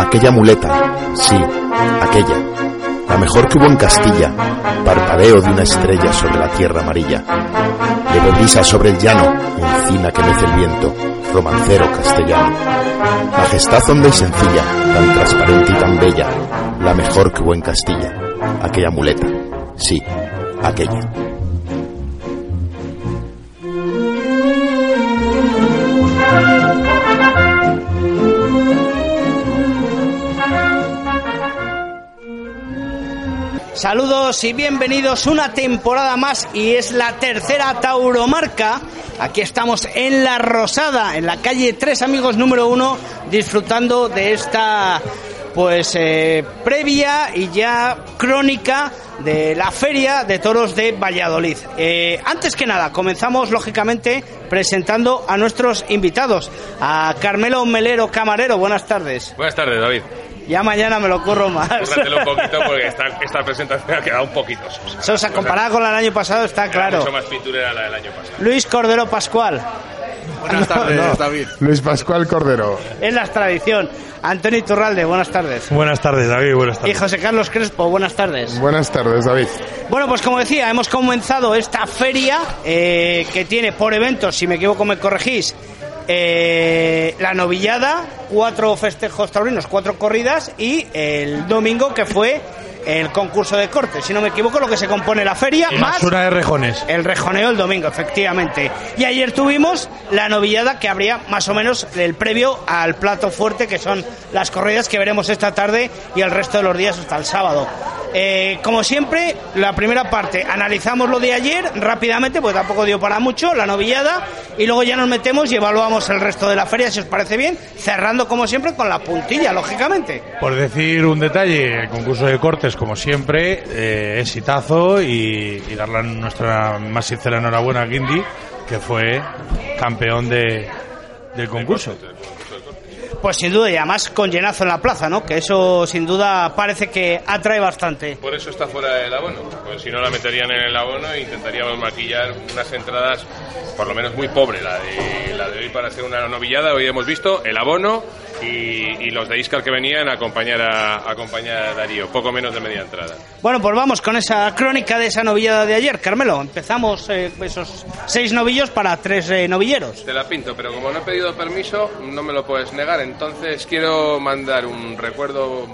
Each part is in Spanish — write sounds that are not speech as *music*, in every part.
Aquella muleta, sí, aquella, la mejor que hubo en Castilla, parpadeo de una estrella sobre la tierra amarilla, de brisa sobre el llano, encina que mece el viento, romancero castellano, majestad honda y sencilla, tan transparente y tan bella, la mejor que hubo en Castilla, aquella muleta, sí, aquella. Saludos y bienvenidos una temporada más y es la tercera Tauromarca. Aquí estamos en La Rosada, en la calle Tres Amigos número uno, disfrutando de esta pues eh, previa y ya crónica de la Feria de Toros de Valladolid. Eh, antes que nada, comenzamos lógicamente presentando a nuestros invitados. A Carmelo Melero Camarero, buenas tardes. Buenas tardes, David. Ya mañana me lo corro más. Cúrratelo un poquito porque *laughs* esta, esta presentación ha quedado un poquito sosa. Sosa, comparada con la del año pasado, está claro. mucho más pinturera la del año pasado. Luis Cordero Pascual, Buenas tardes, David. Luis Pascual Cordero. es la tradición. Antonio Iturralde, buenas tardes. Buenas tardes, David. Buenas Y tardes. José Carlos Crespo, buenas tardes. Buenas tardes, David. Bueno, pues como decía, hemos comenzado esta feria eh, que tiene por eventos, si me equivoco me corregís, eh, la novillada, cuatro festejos taurinos, cuatro corridas y el domingo que fue el concurso de corte. Si no me equivoco, lo que se compone la feria, Y más una de rejones. el rejoneo el domingo, efectivamente. Y ayer tuvimos la novillada que habría más o menos el previo al plato fuerte, que son las corridas que veremos esta tarde y el resto de los días hasta el sábado. Eh, como siempre, la primera parte, analizamos lo de ayer rápidamente, porque tampoco dio para mucho, la novillada, y luego ya nos metemos y evaluamos el resto de la feria, si os parece bien, cerrando como siempre con la puntilla, lógicamente. Por decir un detalle, el concurso de cortes, como siempre, eh, exitazo y, y darle nuestra más sincera enhorabuena a Guindy, que fue campeón de, del concurso. Pues sin duda, y además con llenazo en la plaza, ¿no? Que eso sin duda parece que atrae bastante. Por eso está fuera del abono. Pues si no la meterían en el abono e intentaríamos maquillar unas entradas por lo menos muy pobre la de, la de hoy para hacer una novillada. Hoy hemos visto el abono y, y los de Iscar que venían a acompañar a, a acompañar a Darío. Poco menos de media entrada. Bueno, pues vamos con esa crónica de esa novillada de ayer. Carmelo, empezamos eh, esos seis novillos para tres eh, novilleros. Te la pinto, pero como no he pedido permiso, no me lo puedes negar. Entonces quiero mandar un recuerdo,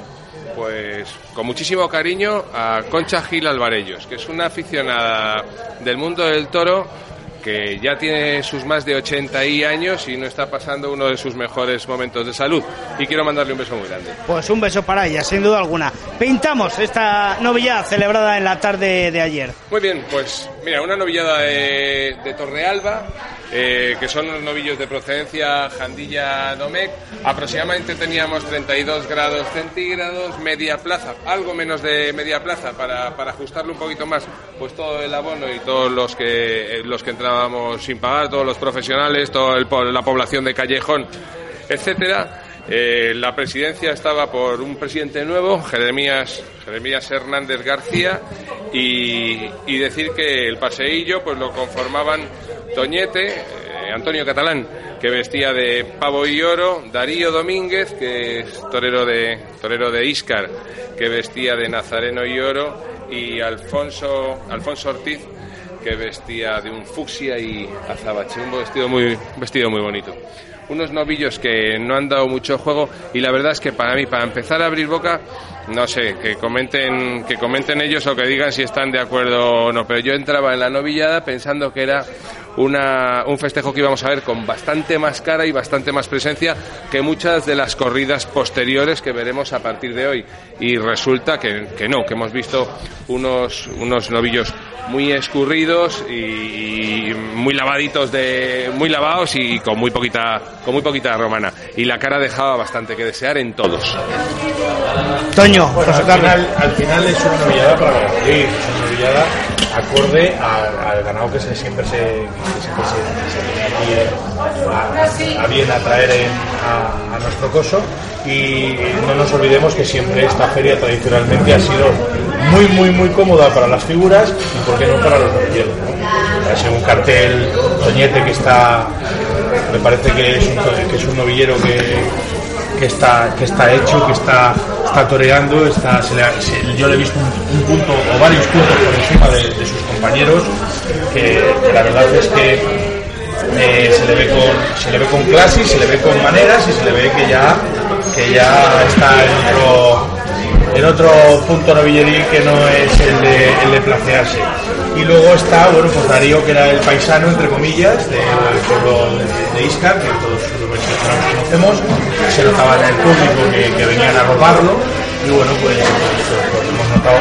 pues, con muchísimo cariño a Concha Gil Alvarellos, que es una aficionada del mundo del toro que ya tiene sus más de 80 y años y no está pasando uno de sus mejores momentos de salud. Y quiero mandarle un beso muy grande. Pues un beso para ella, sin duda alguna. Pintamos esta novillada celebrada en la tarde de ayer. Muy bien, pues mira, una novillada de, de Torrealba, eh, que son unos novillos de procedencia Jandilla Domecq. Aproximadamente teníamos 32 grados centígrados, media plaza, algo menos de media plaza para, para ajustarlo un poquito más, pues todo el abono y todos los que, eh, los que entrábamos sin pagar, todos los profesionales, toda la población de Callejón, etcétera. Eh, la presidencia estaba por un presidente nuevo, Jeremías, Jeremías Hernández García, y, decir que el paseillo pues lo conformaban Toñete, eh, Antonio Catalán, que vestía de pavo y oro, Darío Domínguez, que es torero de, torero de Íscar, que vestía de nazareno y oro, y Alfonso, Alfonso Ortiz, que vestía de un fucsia y azabache, un vestido muy, vestido muy bonito. Unos novillos que no han dado mucho juego y la verdad es que para mí, para empezar a abrir boca, no sé, que comenten, que comenten ellos o que digan si están de acuerdo o no, pero yo entraba en la novillada pensando que era una, un festejo que íbamos a ver con bastante más cara y bastante más presencia que muchas de las corridas posteriores que veremos a partir de hoy. Y resulta que, que no, que hemos visto unos, unos novillos muy escurridos y, y muy lavaditos de muy lavados y con muy poquita con muy poquita romana. Y la cara dejaba bastante que desear en todos. Toño, Bueno, al final, al final es una novillada para Valladolid, es una novillada acorde al, ganado que siempre se, que eh, a, a bien atraer en- a, nuestro coso y no nos olvidemos que siempre esta feria tradicionalmente ha sido muy muy muy cómoda para las figuras y por qué no para los novilleros. ¿no? Un cartel Toñete que está me parece que es que es un novillero que, que está, que está hecho, que está, está toreando, está, yo le he visto un, un punto o varios puntos por encima de, sus compañeros, que, la verdad es que eh, se, le ve con, se le ve con clase, se le ve con maneras y se le ve que ya, que ya está en otro, en otro punto novilleril que no es el de, el de placearse. Y luego está, bueno, pues Darío, que era el paisano, entre comillas, del pueblo de, de Iscar, que todos los conocemos, se notaba en el público que, venían a robarlo, y bueno, pues, pues, pues hemos notado,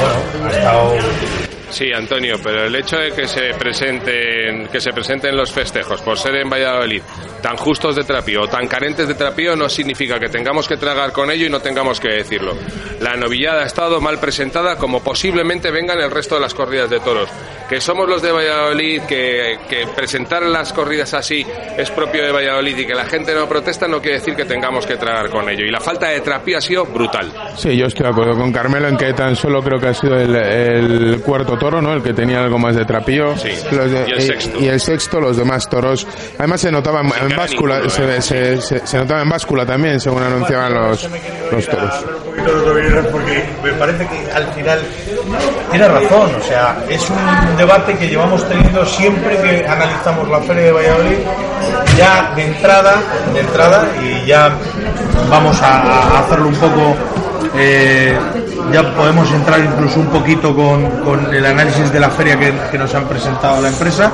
bueno, ha estado Sí, Antonio, pero el hecho de que se presenten, que se presenten los festejos por ser en Valladolid tan justos de trapío tan carentes de trapío no significa que tengamos que tragar con ello y no tengamos que decirlo. La novillada ha estado mal presentada como posiblemente vengan el resto de las corridas de toros. Que somos los de Valladolid, que, que presentar las corridas así es propio de Valladolid y que la gente no protesta no quiere decir que tengamos que tragar con ello. Y la falta de trapío ha sido brutal. Sí, yo estoy de acuerdo con Carmelo en que tan solo creo que ha sido el, el cuarto toro, ¿no? El que tenía algo más de trapío. Sí, Los de- y el sexto. y el sexto, los demás toros. Además se notaba en, báscula, ninguno, se, eh. se- se- se notaba en báscula también, según anunciaban los, los toros. porque me parece que al final tiene razón, o sea, es un debate que llevamos teniendo siempre que analizamos la feria de Valladolid, ya de entrada, de entrada y ya vamos a, a hacerlo un poco, eh, ya podemos entrar incluso un poquito con, con el análisis de la feria que, que nos han presentado la empresa.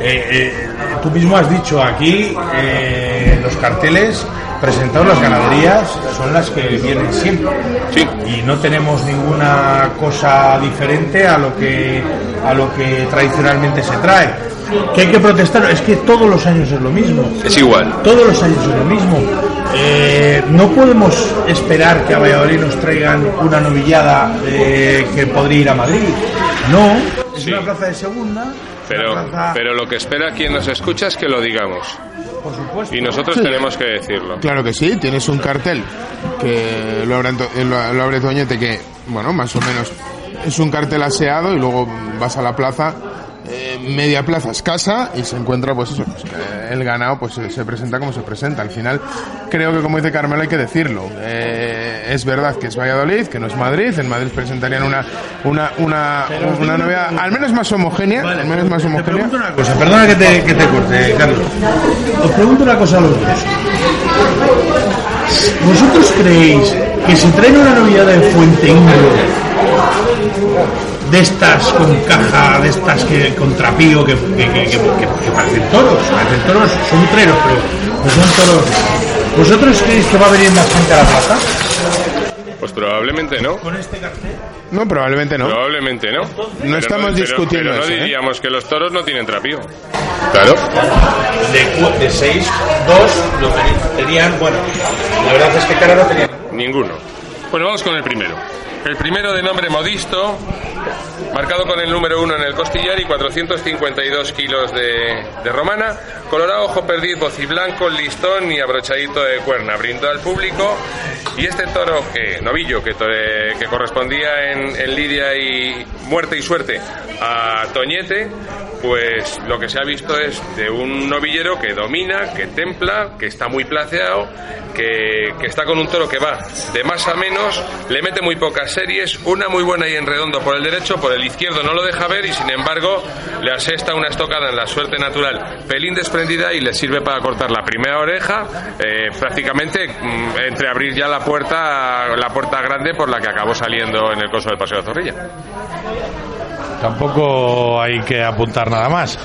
Eh, eh, tú mismo has dicho aquí eh, los carteles presentados las ganaderías son las que vienen siempre Sí. y no tenemos ninguna cosa diferente a lo que a lo que tradicionalmente se trae que hay que protestar es que todos los años es lo mismo Es igual. todos los años es lo mismo Eh, no podemos esperar que a Valladolid nos traigan una novillada eh, que podría ir a Madrid no es Sí. una plaza de segunda Pero, plaza, pero lo que espera quien nos escucha es que lo digamos. por supuesto Y nosotros tenemos que decirlo. Claro que sí, tienes un cartel que lo abre, eh, lo, lo abre Toñete que, bueno, más o menos es un cartel aseado y luego vas a la plaza, eh, media plaza escasa y se encuentra pues eso, pues, el ganado pues se, se presenta como se presenta. Al final creo que como dice Carmelo hay que decirlo. Eh, es verdad que es Valladolid, que no es Madrid, en Madrid presentarían una una una, una novedad al menos más homogénea, al menos más Te homogénea. pregunto una cosa, perdona que te, que te corte, Carlos. Os pregunto una cosa a los dos. ¿Vosotros creéis que si traen una novillada de Fuente Ingro, de estas con caja, de estas que con trapío, que, que, que, que- que parecen toros, parecen toros, son treros, pero no son toros. ¿Vosotros creéis que va a venir más gente a la plaza Pues probablemente no. con este cartel? No, probablemente no. Probablemente no. Pero estamos pero- discutiendo pero no eso, ¿eh? diríamos que los toros no tienen trapío. Claro. De, cu- de seis, dos lo teni- tenían, bueno, la verdad es que cara no tenían. Ninguno. Bueno, vamos con el primero. El primero de nombre Modisto, marcado con el número uno en el costillar y 452 kilos de, de romana, colorado, ojo perdiz, bociblanco, listón y abrochadito de cuerna. Brindó al público y este toro, que novillo, que, que correspondía en, en lidia y muerte y suerte a Toñete, pues lo que se ha visto es de un novillero que domina, que templa, que está muy placeado, que, que está con un toro que va de más a menos, le mete muy pocas series, una muy buena y en redondo por el derecho, por el izquierdo no lo deja ver y sin embargo le asesta una estocada en la suerte natural, pelín desprendida y le sirve para cortar la primera oreja, eh, prácticamente mm, entre abrir ya la puerta, la puerta grande por la que acabó saliendo en el coso del Paseo de Zorrilla. Tampoco hay que apuntar nada más.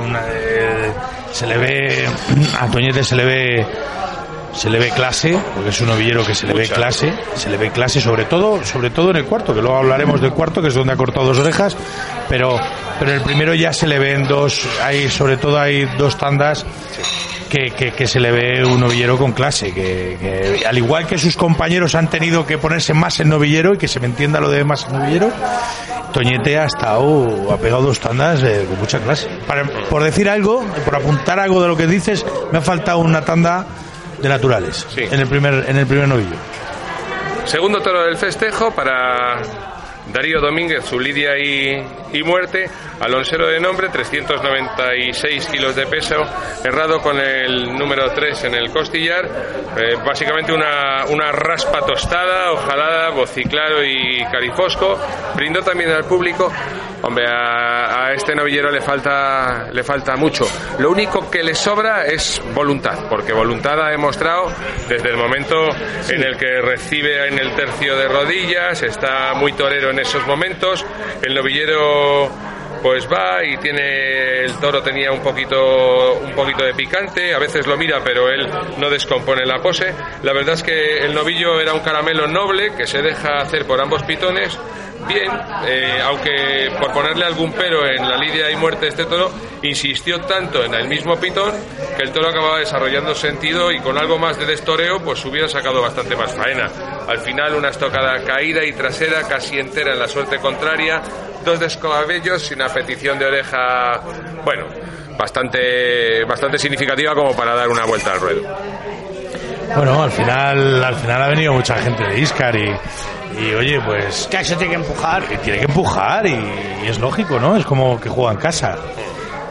Una, eh, se le ve a Toñete se le ve se le ve clase, porque es un novillero que se le ve clase, se le ve clase sobre todo, sobre todo en el cuarto, que luego hablaremos del cuarto, que es donde ha cortado dos orejas, pero pero en el primero ya se le ven dos, hay sobre todo hay dos tandas que, que, que se le ve un novillero con clase, que, que al igual que sus compañeros han tenido que ponerse más en novillero y que se me entienda lo de más en novillero, Toñete ha estado, ha pegado dos tandas eh, con mucha clase. Para- por decir algo, por apuntar algo de lo que dices, me ha faltado una tanda de naturales Sí. en el primer en el primer novillo. Segundo toro del festejo para Darío Domínguez, su lidia y, y muerte, alonsero de nombre, 396 kilos de peso, errado con el número 3 en el costillar, eh, básicamente una, una raspa tostada, ojalada, bociclaro y carifosco, brindó también al público. Hombre, a, este novillero le falta, le falta mucho. Lo único que le sobra es voluntad, porque voluntad ha demostrado desde el momento en el que recibe en el tercio de rodillas, está muy torero en esos momentos. El novillero pues va y tiene el toro tenía un poquito un poquito de picante a veces lo mira pero él no descompone la pose. La verdad es que el novillo era un caramelo noble que se deja hacer por ambos pitones bien, eh, aunque por ponerle algún pero en la lidia y muerte este toro, insistió tanto en el mismo pitón que el toro acababa desarrollando sentido y con algo más de destoreo, pues hubiera sacado bastante más faena. Al final, una estocada caída y trasera casi entera en la suerte contraria, dos descabellos y una petición de oreja, bueno, bastante, bastante significativa como para dar una vuelta al ruedo. Bueno, al final, al final ha venido mucha gente de Iscar y, y oye, pues. Que eso tiene que empujar. tiene que empujar y, es lógico, ¿no? Es como que juega en casa.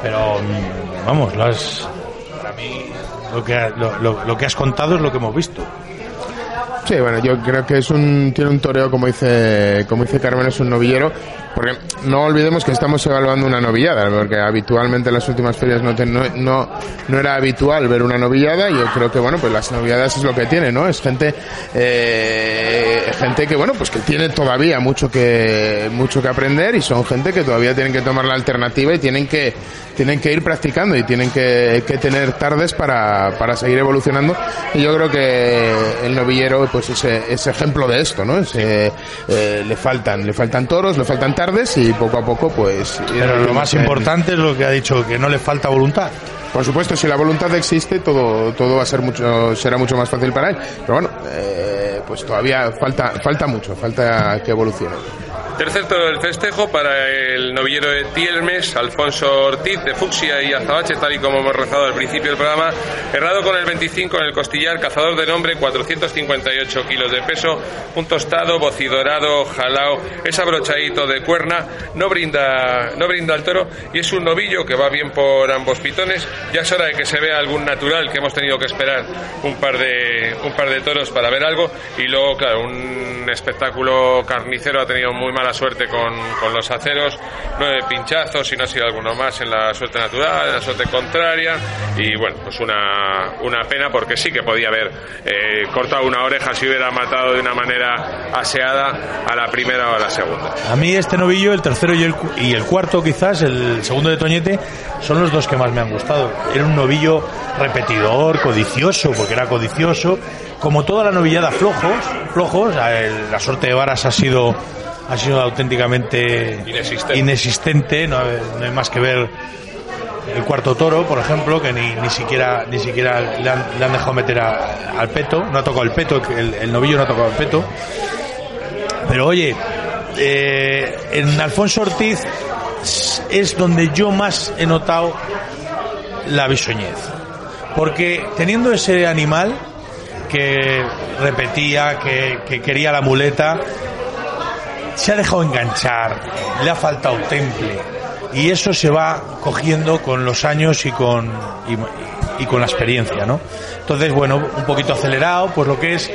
Pero, mm, vamos, lo has, para mí, lo que, lo, lo que has contado es lo que hemos visto. Sí, bueno, yo creo que es un, tiene un toreo, como dice, como dice Carmen, es un novillero, porque no olvidemos que estamos evaluando una novillada, porque habitualmente en las últimas ferias no, no, no, era habitual ver una novillada, y yo creo que, bueno, pues las novilladas es lo que tiene, ¿no? Es gente, eh, gente que, bueno, pues que tiene todavía mucho que, mucho que aprender y son gente que todavía tienen que tomar la alternativa y tienen que, tienen que ir practicando y tienen que, que tener tardes para, para seguir evolucionando. Y yo creo que el novillero, pues es, ejemplo de esto, ¿no? Eh, le faltan, le faltan toros, le faltan tardes y poco a poco, pues. Pero lo más importante es lo que ha dicho, que no le falta voluntad. Por supuesto, si la voluntad existe, todo, todo va a ser mucho, será mucho más fácil para él. Pero bueno, eh, pues todavía falta, falta mucho, falta que evolucione. Tercer toro del festejo para el novillero de Tielmes, Alfonso Ortiz, de Fucsia y Azabache, tal y como hemos rezado al principio del programa. Errado con el 25 en el costillar, cazador de nombre, 458 kilos de peso, un tostado, bocidorado, jalao, es abrochadito de cuerna, no brinda, no brinda al toro y es un novillo que va bien por ambos pitones. Ya es hora de que se vea algún natural, que hemos tenido que esperar un par de, un par de toros para ver algo y luego, claro, un espectáculo carnicero ha tenido muy mal la suerte con, con, los aceros, nueve pinchazos y no ha sido alguno más en la suerte natural, en la suerte contraria y bueno, pues una, una pena porque sí que podía haber eh, cortado una oreja si hubiera matado de una manera aseada a la primera o a la segunda. A mí este novillo, el tercero y el, y el cuarto quizás, el segundo de Toñete, son los dos que más me han gustado. Era un novillo repetidor, codicioso, porque era codicioso, como toda la novillada flojos, flojos, la suerte de varas ha sido ha sido auténticamente inexistente, no, hay más que ver el cuarto toro, por ejemplo, que ni, ni siquiera ni siquiera le han, dejado meter al peto, no ha tocado el peto, el, novillo no ha tocado el peto. Pero oye, eh, en Alfonso Ortiz es donde yo más he notado la bisoñez. Porque teniendo ese animal que repetía, que, que quería la muleta, se ha dejado enganchar, le ha faltado temple y eso se va cogiendo con los años y con y, con la experiencia, ¿no? Entonces, bueno, un poquito acelerado, pues lo que es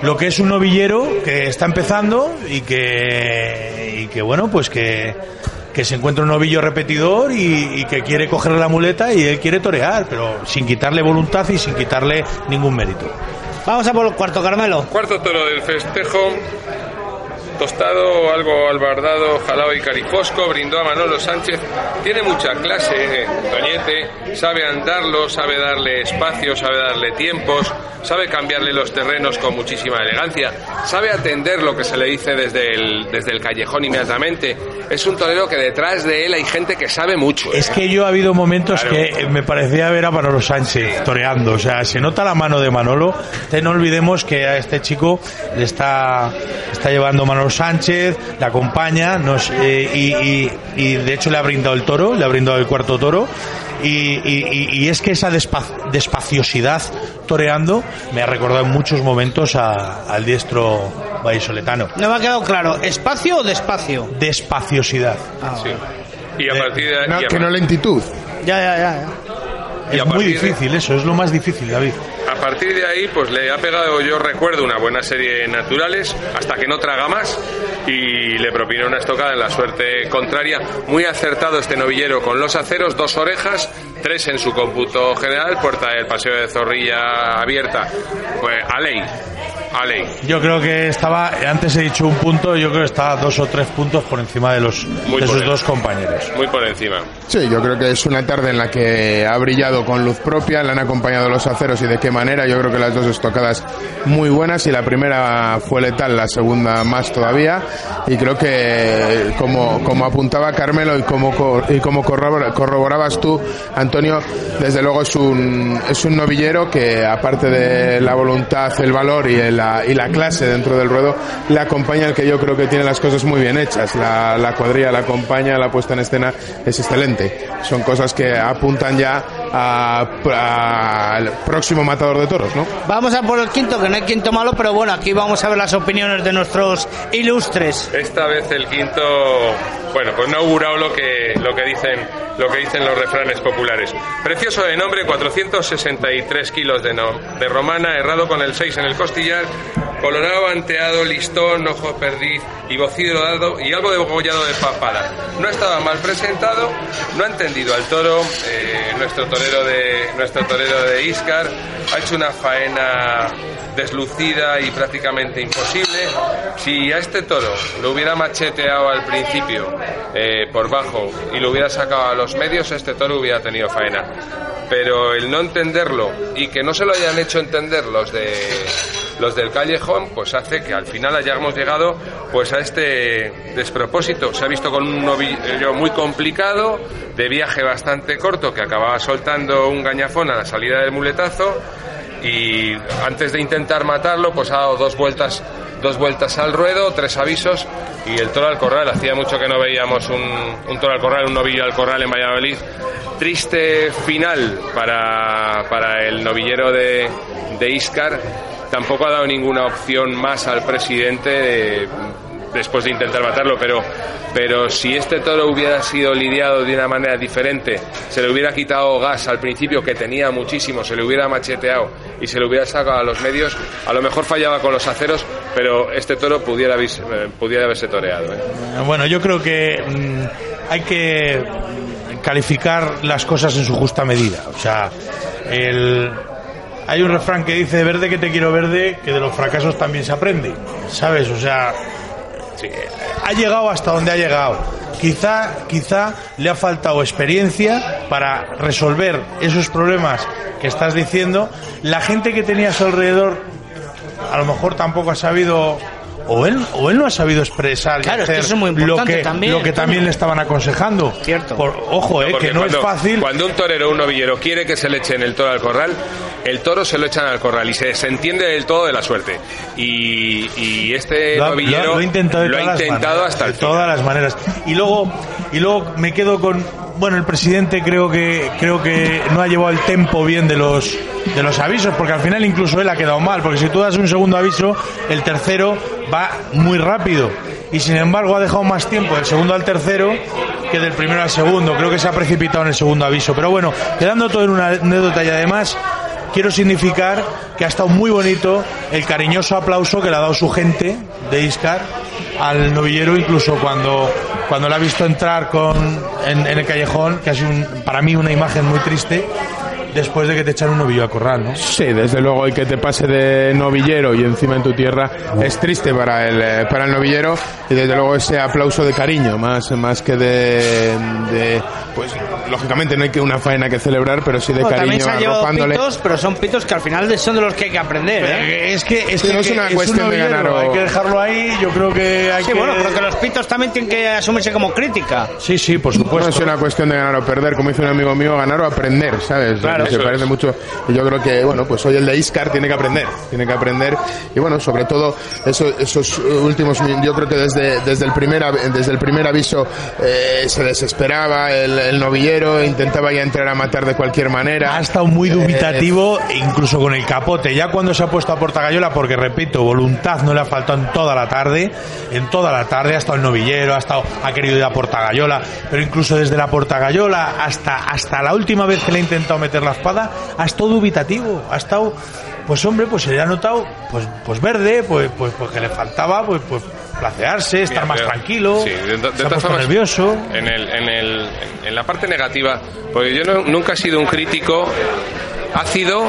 lo que es un novillero que está empezando y que y que bueno, pues que que se encuentra un novillo repetidor y, y, que quiere cogerle la muleta y él quiere torear, pero sin quitarle voluntad y sin quitarle ningún mérito. Vamos a por el cuarto, Carmelo. Cuarto toro del festejo tostado, algo albardado, jalao y carifosco, brindó a Manolo Sánchez. Tiene mucha clase, eh, Toñete, sabe andarlo, sabe darle espacio, sabe darle tiempos, sabe cambiarle los terrenos con muchísima elegancia, sabe atender lo que se le dice desde el, desde el callejón inmediatamente. Es un torero que detrás de él hay gente que sabe mucho. Es que yo ha habido momentos que me parecía ver a Manolo Sánchez toreando, o sea, se nota la mano de Manolo. no olvidemos que a este chico le está, está llevando Manolo Sánchez, le acompaña nos, eh, y, y, de hecho le ha brindado el toro, le ha brindado el cuarto toro Y, y- y es que esa despa- despaciosidad toreando me ha recordado en muchos momentos a- al diestro vallisoletano. No me ha quedado claro, ¿espacio o despacio? Despaciosidad. Sí. Y a partir de No, que no lentitud. Ya, ya, ya. Es muy de- difícil eso, es lo más difícil, David. A partir de ahí, pues le ha pegado, yo recuerdo, una buena serie de naturales, hasta que no traga más, y le propinó una estocada en la suerte contraria. Muy acertado este novillero con los aceros, dos orejas, tres en su cómputo general, puerta del paseo de Zorrilla abierta. Pues a ley, a ley. Yo creo que estaba, antes he dicho un punto, yo creo que estaba dos o tres puntos por encima de los Muy de sus dos compañeros. Muy por encima. Sí, yo creo que es una tarde en la que ha brillado con luz propia, le han acompañado los aceros y de qué manera. Yo creo que las dos estocadas muy buenas y la primera fue letal, la segunda más todavía. Y creo que, como, como apuntaba Carmelo y como, y como corrobor- corroborabas tú, Antonio, desde luego es un, es un novillero que, aparte de la voluntad, el valor y la, y la clase dentro del ruedo, le acompaña el que yo creo que tiene las cosas muy bien hechas. La, la cuadrilla la acompaña, la puesta en escena es excelente. Son cosas que apuntan ya al próximo matador de toros, ¿no? Vamos a por el quinto, que no hay quinto malo, pero bueno, aquí vamos a ver las opiniones de nuestros ilustres. Esta vez el quinto, bueno, pues no ha augurado lo que, lo que dicen, lo que dicen los refranes populares. Precioso de nombre, 463 kilos de, no- de romana, errado con el 6 en el costillar, colorado, anteado, listón, ojo perdiz y bocido dado y algo de de papada. No estaba mal presentado, no ha entendido al toro, eh, nuestro torero de, nuestro torero de Iscar, ha hecho una faena deslucida y prácticamente imposible. Si a este toro lo hubiera macheteado al principio eh, por bajo y lo hubiera sacado a los medios, este toro hubiera tenido faena. Pero el no entenderlo y que no se lo hayan hecho entender los de los del callejón, pues hace que al final hayamos llegado pues a este despropósito. Se ha visto con un novillo muy complicado, de viaje bastante corto, que acababa soltando un gañafón a la salida del muletazo y antes de intentar matarlo pues ha dado dos vueltas dos vueltas al ruedo tres avisos y el toro al corral. Hacía mucho que no veíamos un, un toro al corral un novillo al corral en Valladolid. Triste final para, para el novillero de, de Iscar tampoco ha dado ninguna opción más al presidente eh, después de intentar matarlo, pero, pero si este toro hubiera sido lidiado de una manera diferente, se le hubiera quitado gas al principio, que tenía muchísimo, se le hubiera macheteado y se le hubiera sacado a los medios, a lo mejor fallaba con los aceros, pero este toro pudiera, eh, pudiera haberse toreado. ¿eh? Bueno, yo creo que mm, hay que calificar las cosas en su justa medida. O sea, el, hay un refrán que dice, verde que te quiero verde, que de los fracasos también se aprende. ¿Sabes? O sea, sí, ha llegado hasta donde ha llegado. Quizá, quizá le ha faltado experiencia para resolver esos problemas que estás diciendo. La gente que tenía a su alrededor a lo mejor tampoco ha sabido o él o él no ha sabido expresar y Claro, es que hacer eso es muy lo importante que también, lo que también le estaban aconsejando Cierto. Por- ojo eh, que no cuando, es fácil Cuando un torero o un novillero quiere que se le echen el toro al corral, el toro se lo echan al corral y se desentiende del todo de la suerte. Y, y este lo novillero lo ha- lo intentado, lo ha intentado maneras, hasta el final. todas las maneras y luego y luego me quedo con bueno el presidente creo que creo que no ha llevado el tempo bien de los de los avisos porque al final incluso él ha quedado mal porque si tú das un segundo aviso el tercero va muy rápido y sin embargo ha dejado más tiempo del segundo al tercero que del primero al segundo creo que se ha precipitado en el segundo aviso pero bueno quedando todo en una anécdota y además quiero significar que ha estado muy bonito el cariñoso aplauso que le ha dado su gente de Iscar al novillero, incluso cuando, cuando le ha visto entrar con, en, el callejón, que ha sido para mí una imagen muy triste, después de que te echan un novillo a corral, ¿no? Sí, desde luego, y que te pase de novillero y encima en tu tierra es triste para el, eh, para el novillero y desde luego ese aplauso de cariño, más, más que de, de, pues lógicamente no hay que una faena que celebrar, pero sí de Bueno, también cariño arropándole. pitos, pero son pitos que al final son de los que hay que aprender. ¿eh? Es que, es Sí, que no es una cuestión de novillero, ganar o- Hay que dejarlo ahí, yo creo que hay Sí, que... bueno, pero que los pitos también tienen que asumirse como crítica. Sí, sí, por No supuesto. es una cuestión de ganar o perder, como dice un amigo mío, ganar o aprender, ¿sabes? Claro, Claro. se parece es. mucho. Y yo creo que, bueno, pues hoy el de Iscar tiene que aprender, tiene que aprender. Y bueno, sobre todo eso- esos últimos, yo creo que desde, desde, el, primer, desde el primer aviso eh, se desesperaba el, el novillero, intentaba ya entrar a matar de cualquier manera. Ha estado muy dubitativo, incluso con el capote. Ya cuando se ha puesto a Portagayola, porque repito, voluntad no le ha faltado en toda la tarde. En toda la tarde ha estado el novillero, ha estado, ha querido ir a Portagayola, pero incluso desde la Portagayola hasta, hasta la última vez que le ha intentado meter la espada, ha estado dubitativo. Ha estado, pues hombre, pues se le ha notado, pues, pues verde, pues, pues, pues que le faltaba, pues, pues placearse, estar más pero- tranquilo. Sí, de, de puesto formas, nervioso. En, el, en, el, en la parte negativa, porque yo no- nunca he sido un crítico ácido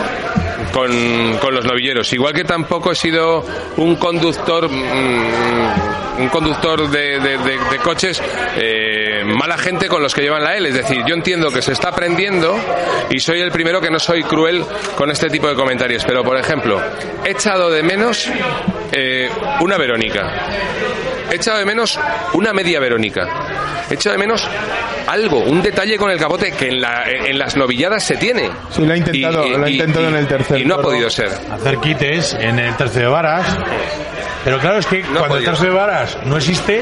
con, con los novilleros, igual que tampoco he sido un conductor mm, un conductor de- de coches eh, mala gente con los que llevan la L, es decir, yo entiendo que se está aprendiendo y soy el primero que no soy cruel con este tipo de comentarios, pero por ejemplo, he echado de menos eh, una Verónica. He echado de menos una media Verónica. He echado de menos algo, un detalle con el capote que en, la- en las novilladas se tiene. Sí, lo ha intentado- lo ha intentado en el tercer Y no ha podido ser. hacer quites en el tercio de varas. Pero claro, es que cuando el tercio de varas no existe,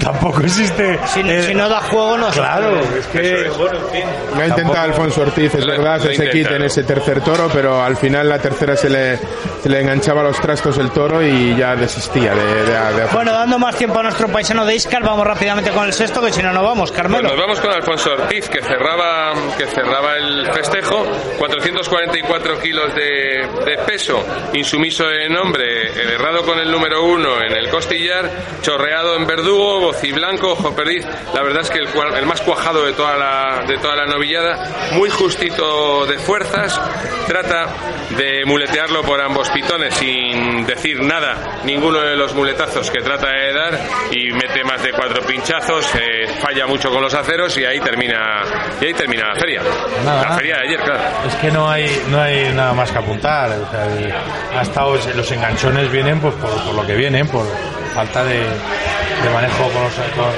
tampoco existe. Si, el- si no da juego, no se Claro, es que, bueno, en fin. Lo ha intentado Alfonso Ortiz, es Lo- verdad, lo ese quite en ese tercer toro, pero al final la tercera se le, se le enganchaba a los trastos el toro y ya desistía de, de- de. Bueno, dando más tiempo a nuestro paisano de Iscar, vamos rápidamente con el sexto, que si no, no vamos, Carmelo. Pues nos vamos con Alfonso Ortiz, que cerraba, que cerraba el festejo. 444 kilos de, de peso, insumiso en hombre, errado con el número uno en el costillar, chorreado en verdugo, bociblanco, ojo perdiz. La verdad es que el, el más cuajado de toda, la, de toda la novillada, muy justito de fuerzas. Trata de muletearlo por ambos pitones sin decir nada, ninguno de los muletazos que trata de dar y mete más de cuatro pinchazos, eh, falla mucho con los aceros y ahí termina y ahí termina la feria. Nada. La feria de ayer, claro. Es que no hay, no hay nada más que apuntar. O sea, el- ha estado, los enganchones vienen pues, por, por lo que vienen, por falta de, de manejo con los, con- con-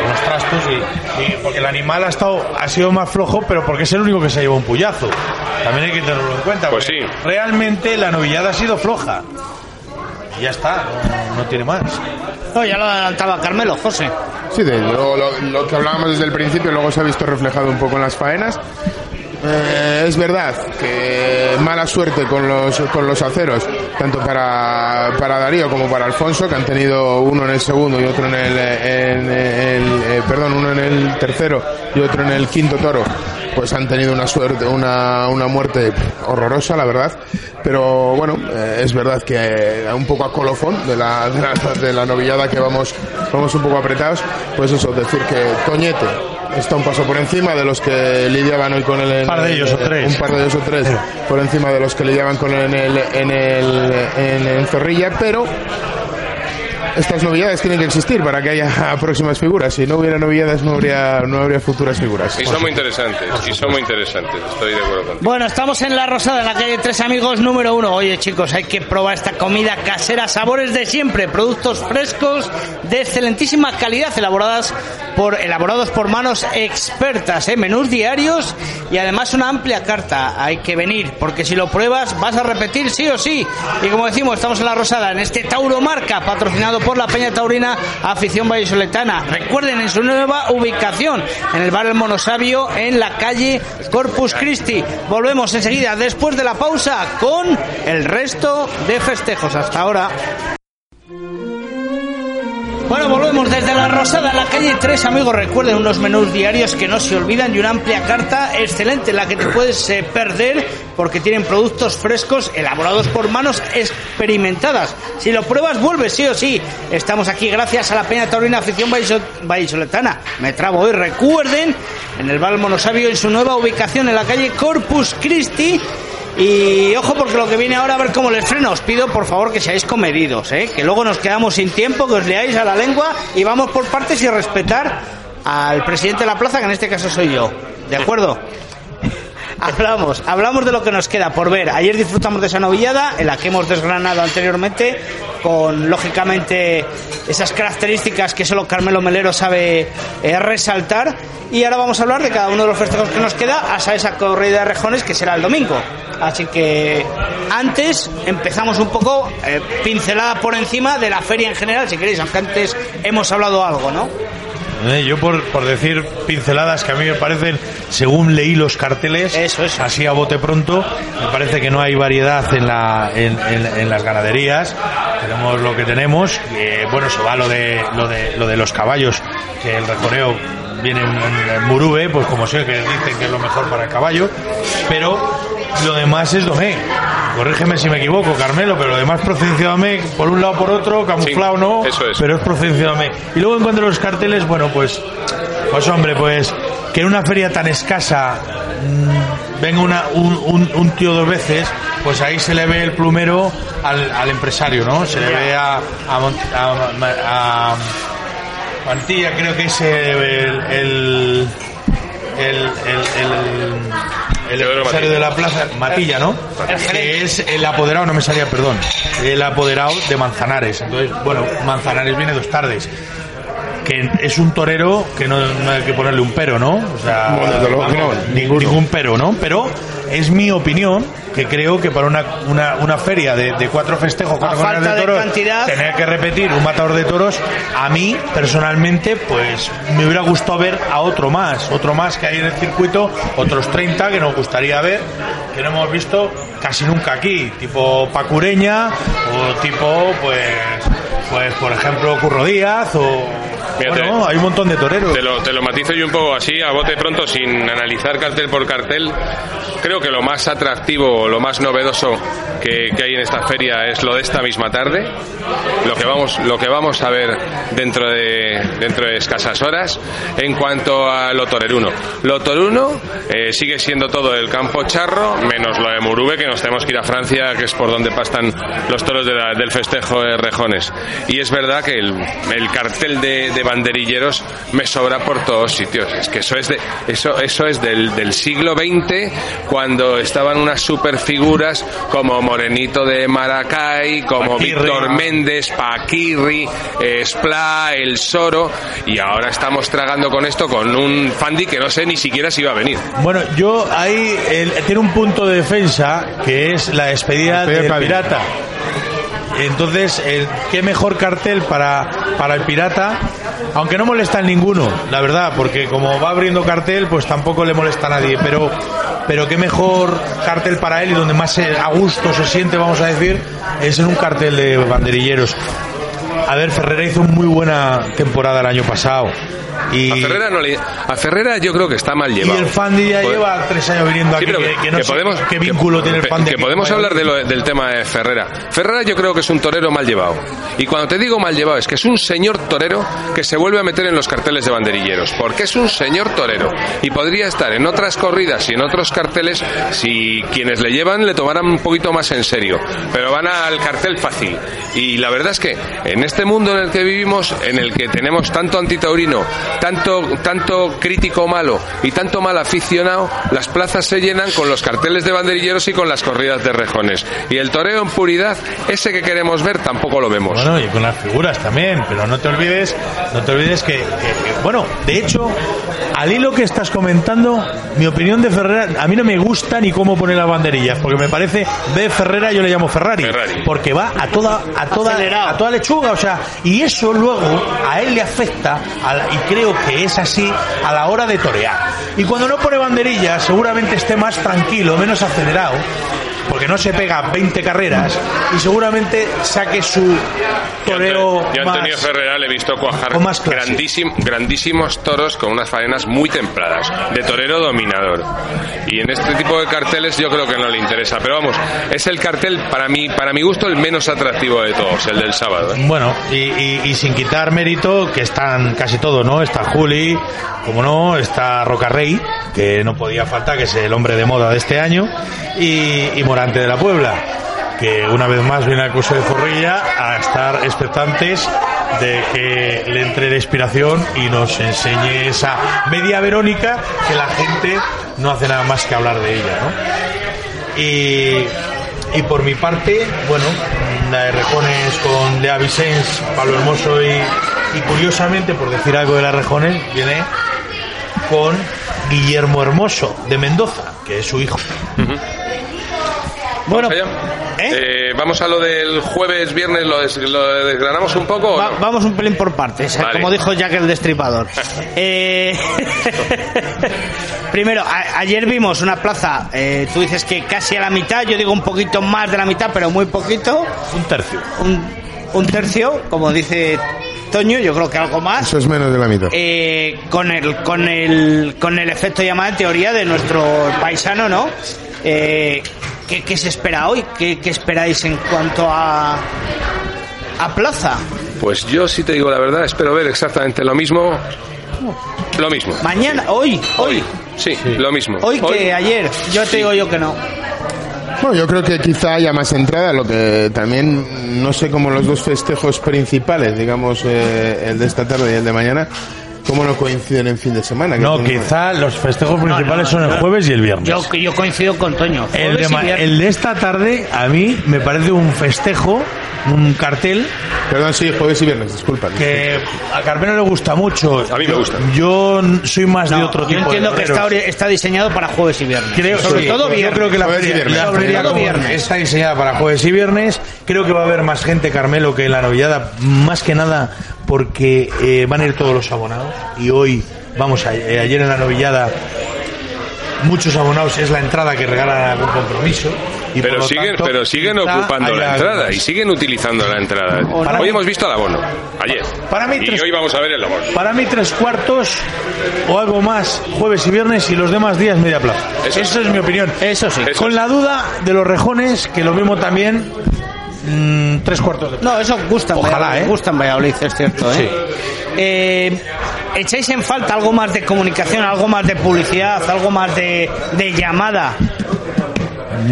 con los trastos y, y porque el animal ha estado ha sido más flojo, pero porque es el único que se lleva un puyazo. También hay que tenerlo en cuenta. Pues sí. Realmente la novillada ha sido floja. Y ya está, no, no tiene más. No, ya lo adelantaba Carmelo, José. Sí, de lo, lo- lo que hablábamos desde el principio, luego se ha visto reflejado un poco en las faenas. Eh, es verdad que mala suerte con los, con los aceros, tanto para, para Darío como para Alfonso, que han tenido uno en el segundo y otro en el, en el- eh, perdón, uno en el tercero y otro en el quinto toro. Pues han tenido una suerte, una, una muerte horrorosa, la verdad. Pero bueno, eh, es verdad que eh, un poco a colofón de la, de la, de la novillada que vamos, vamos un poco apretados. Pues eso, decir que Toñete está un paso por encima de los que lidiaban hoy con él en Un par de ellos o tres. un par de ellos o tres por encima de los que lidiaban con él en el en el en, en Zorrilla pero estas novedades tienen que existir para que haya *laughs* próximas figuras si no hubiera novedades no habría no habría futuras figuras Y son muy interesantes, y son muy interesantes, estoy de acuerdo contigo. Bueno, estamos en La Rosada, en la calle Tres Amigos número uno. Oye, chicos, hay que probar esta comida casera, sabores de siempre, productos frescos de excelentísima calidad, elaboradas por, elaborados por manos expertas, ¿eh? menús diarios y además una amplia carta. Hay que venir, porque si lo pruebas vas a repetir sí o sí. Y como decimos, estamos en La Rosada, en este Tauro Marca, patrocinado por la Peña Taurina Afición Vallisoletana. Recuerden en su nueva ubicación, en el bar El Monosabio, en la calle Corpus Christi. Volvemos enseguida, después de la pausa, con el resto de festejos. Hasta ahora. Bueno, volvemos desde La Rosada, la calle 3, amigos. Recuerden unos menús diarios que no se olvidan y una amplia carta excelente, la que te puedes eh, perder porque tienen productos frescos elaborados por manos experimentadas. Si lo pruebas, vuelves sí o sí. Estamos aquí gracias a la Peña Taurina Afición Valliso- Vallisoletana. Me trabo hoy. Recuerden, en el Bar Monosabio, en su nueva ubicación en la calle Corpus Christi. Y ojo porque lo que viene ahora a ver cómo les freno. Os pido por favor que seáis comedidos, ¿eh? que luego nos quedamos sin tiempo, que os leáis a la lengua y vamos por partes y respetar al presidente de la plaza, que en este caso soy yo. ¿De acuerdo? Hablamos, hablamos de lo que nos queda por ver. Ayer disfrutamos de esa novillada, en la que hemos desgranado anteriormente, con lógicamente esas características que solo Carmelo Melero sabe eh, resaltar. Y ahora vamos a hablar de cada uno de los festejos que nos queda hasta esa corrida de rejones que será el domingo. Así que antes empezamos un poco eh, pincelada por encima de la feria en general, si queréis, aunque antes hemos hablado algo, ¿no? Eh, yo por, por, decir pinceladas que a mí me parecen, según leí los carteles, eso, eso. así a bote pronto, me parece que no hay variedad en, la, en, en, en las ganaderías. Tenemos lo que tenemos. Que, bueno, se va lo de, lo, de, lo de los caballos, que el rejoneo viene en, en Murube, pues como sé que dicen que es lo mejor para el caballo, pero lo demás es domé. Corrígeme si me equivoco, Carmelo, pero lo demás procedencia de por un lado por otro, camuflado sí, no, eso es. pero es procedencia de Y luego encuentro los carteles, bueno, pues, pues hombre, pues que en una feria tan escasa mmm, venga una, un, un, un, tío dos veces, pues ahí se le ve el plumero al, al empresario, ¿no? Se le ve a, a, a, a Mantilla, creo que es el, el, el, el, el empresario de la plaza, Matilla, ¿no? Que es el apoderado, no me salía, perdón, el apoderado de Manzanares. Entonces, bueno, Manzanares viene dos tardes que es un torero que no, no, hay que ponerle un pero, ¿no? O sea, bueno, no, ningún, ningún pero, ¿no? Pero es mi opinión que creo que para una, una, una feria de, de, cuatro festejos, cuatro falta de toros, de cantidad. tener que repetir un matador de toros, a mí personalmente, pues me hubiera gustado ver a otro más, otro más que hay en el circuito, otros 30 que nos gustaría ver, que no hemos visto casi nunca aquí, tipo Pacureña o tipo, pues, pues por ejemplo, Curro Díaz o Fíjate, bueno, hay un montón de toreros. Te lo, te lo matizo yo un poco así, a bote pronto, sin analizar cartel por cartel. Creo que lo más atractivo, lo más novedoso que, que, hay en esta feria es lo de esta misma tarde. Lo que vamos, lo que vamos a ver dentro de, dentro de escasas horas. En cuanto a lo toreruno. Lo toruno eh, sigue siendo todo el campo charro, menos lo de Murube, que nos tenemos que ir a Francia, que es por donde pastan los toros de la, del festejo de Rejones. Y es verdad que el, el cartel de, de banderilleros me sobra por todos sitios. Es que eso es de eso eso es del, del siglo XX cuando estaban unas super figuras como Morenito de Maracay, como Paquirri. Víctor Méndez, Paquirri, eh, Spla, El Soro y ahora estamos tragando con esto con un Fandi que no sé ni siquiera si iba a venir. Bueno, yo ahí el, tiene un punto de defensa que es la despedida del pirata. Entonces, el, ¿qué mejor cartel para, para el pirata? Aunque no molesta en ninguno, la verdad, porque como va abriendo cartel, pues tampoco le molesta a nadie. Pero, pero qué mejor cartel para él y donde más a gusto se siente, vamos a decir, es en un cartel de banderilleros. A ver, Ferrera hizo muy buena temporada el año pasado. Y a Ferrera no le, a Ferrera yo creo que está mal llevado. Y el Fandi ya Pod- lleva tres años viniendo aquí. Sí, pero que, que no sé podemos, qué vínculo que, tiene el Fandi. que aquí podemos hablar de lo- del tema de Ferrera. Ferrera yo creo que es un torero mal llevado. Y cuando te digo mal llevado es que es un señor torero que se vuelve a meter en los carteles de banderilleros. Porque es un señor torero. Y podría estar en otras corridas y en otros carteles si quienes le llevan le tomaran un poquito más en serio. Pero van al cartel fácil. Y la verdad es que en este mundo en el que vivimos, en el que tenemos tanto antitaurino, tanto, tanto crítico malo y tanto mal aficionado, las plazas se llenan con los carteles de banderilleros y con las corridas de rejones. Y el toreo en puridad, ese que queremos ver, tampoco lo vemos. Bueno, y con las figuras también, pero no te olvides, no te olvides que, que- que- bueno, de hecho, al hilo que estás comentando, mi opinión de Ferrera, a mí no me gusta ni cómo pone las banderillas, porque me parece, de Ferrera yo le llamo Ferrari, Ferrari. porque va a toda, a toda, Acelerado. a toda lechuga, o sea, y eso luego a él le afecta, a la- y creo que es así, a la hora de torear. Y cuando no pone banderillas, seguramente esté más tranquilo, menos acelerado, porque no se pega 20 carreras y seguramente saque su toreo Yo a Antonio más... Ferrera le he visto cuajar más grandísim- grandísimos toros con unas faenas muy templadas, de torero dominador. Y en este tipo de carteles yo creo que no le interesa. Pero vamos, es el cartel, para mí, para mi gusto, el menos atractivo de todos, el del sábado. ¿eh? Bueno, y, y- y sin quitar mérito, que están casi todos, ¿no? Está Juli, como no, está Rocarrey, que no podía faltar, que es el hombre de moda de este año, y, y Morante de la Puebla, que una vez más viene al curso de Zorrilla a estar expectantes de que le entre la inspiración y nos enseñe esa media Verónica que la gente no hace nada más que hablar de ella, ¿no? Y, y por mi parte, bueno, la de Rejones con Lea Vicens, Pablo Hermoso y, y curiosamente, por decir algo de la Rejones, viene con Guillermo Hermoso de Mendoza, que es su hijo. Bueno, Allá. ¿eh? Eh, vamos a lo del jueves, viernes, ¿lo, des- lo desgranamos un poco? o Va- no? vamos un pelín por partes, eh, Vale. como dijo Jack el Destripador. *laughs* Eh, *laughs* Primero, a- ayer vimos una plaza, eh, tú dices que casi a la mitad, yo digo un poquito más de la mitad, pero muy poquito, Un tercio. un, un tercio, como dice Toño, yo creo que algo más. Eso es menos de la mitad. eh, con el con el con el efecto llamada teoría de nuestro paisano, ¿no? Eh, ¿qué, qué se espera hoy? ¿Qué, qué esperáis en cuanto a a plaza? Pues yo sí te digo la verdad, espero ver exactamente lo mismo. Lo mismo. Mañana, hoy, hoy, Sí, lo mismo. hoy que ayer. Yo te digo yo que no. Bueno, yo creo que quizá haya más entrada, lo que también no sé cómo los dos festejos principales, digamos eh, el de esta tarde y el de mañana, cómo no coinciden en fin de semana. No, quizá los festejos principales no, son el jueves y el viernes. Yo, yo coincido con Toño. El de, el de esta tarde, a mí me parece un festejo, un cartel Perdón, sí, jueves y viernes, disculpa. que a Carmelo le gusta mucho. A mí me Yo- gusta. Yo n- soy más de No, otro yo tipo entiendo de que está, está diseñado para jueves y viernes. Creo, sobre sí, todo yo viernes. creo que la Jueves y feria, viernes. la Sobre feria todo como viernes. está diseñada para jueves y viernes. Creo que va a haber más gente, Carmelo, que en la novillada, más que nada porque eh, van a ir todos los abonados. Y hoy, vamos, a- eh, ayer en la novillada, muchos abonados es la entrada que regalan a algún compromiso. Y Pero siguen, tanto, pero siguen ocupando la entrada y siguen utilizando la entrada. Para Hoy mí- hemos visto el abono, ayer. Para mí y tres- hoy vamos a ver el abono. Para mí tres cuartos o algo más jueves y viernes y los demás días media plaza. Eso es mi opinión. Eso sí. Eso Con sí. la duda de los rejones, que lo mismo también mm, tres cuartos de No, eso gusta Ojalá, ¿eh? gusta en Valladolid, es cierto. ¿eh? Sí. Eh, ¿Echáis en falta algo más de comunicación, algo más de publicidad, algo más de, de llamada?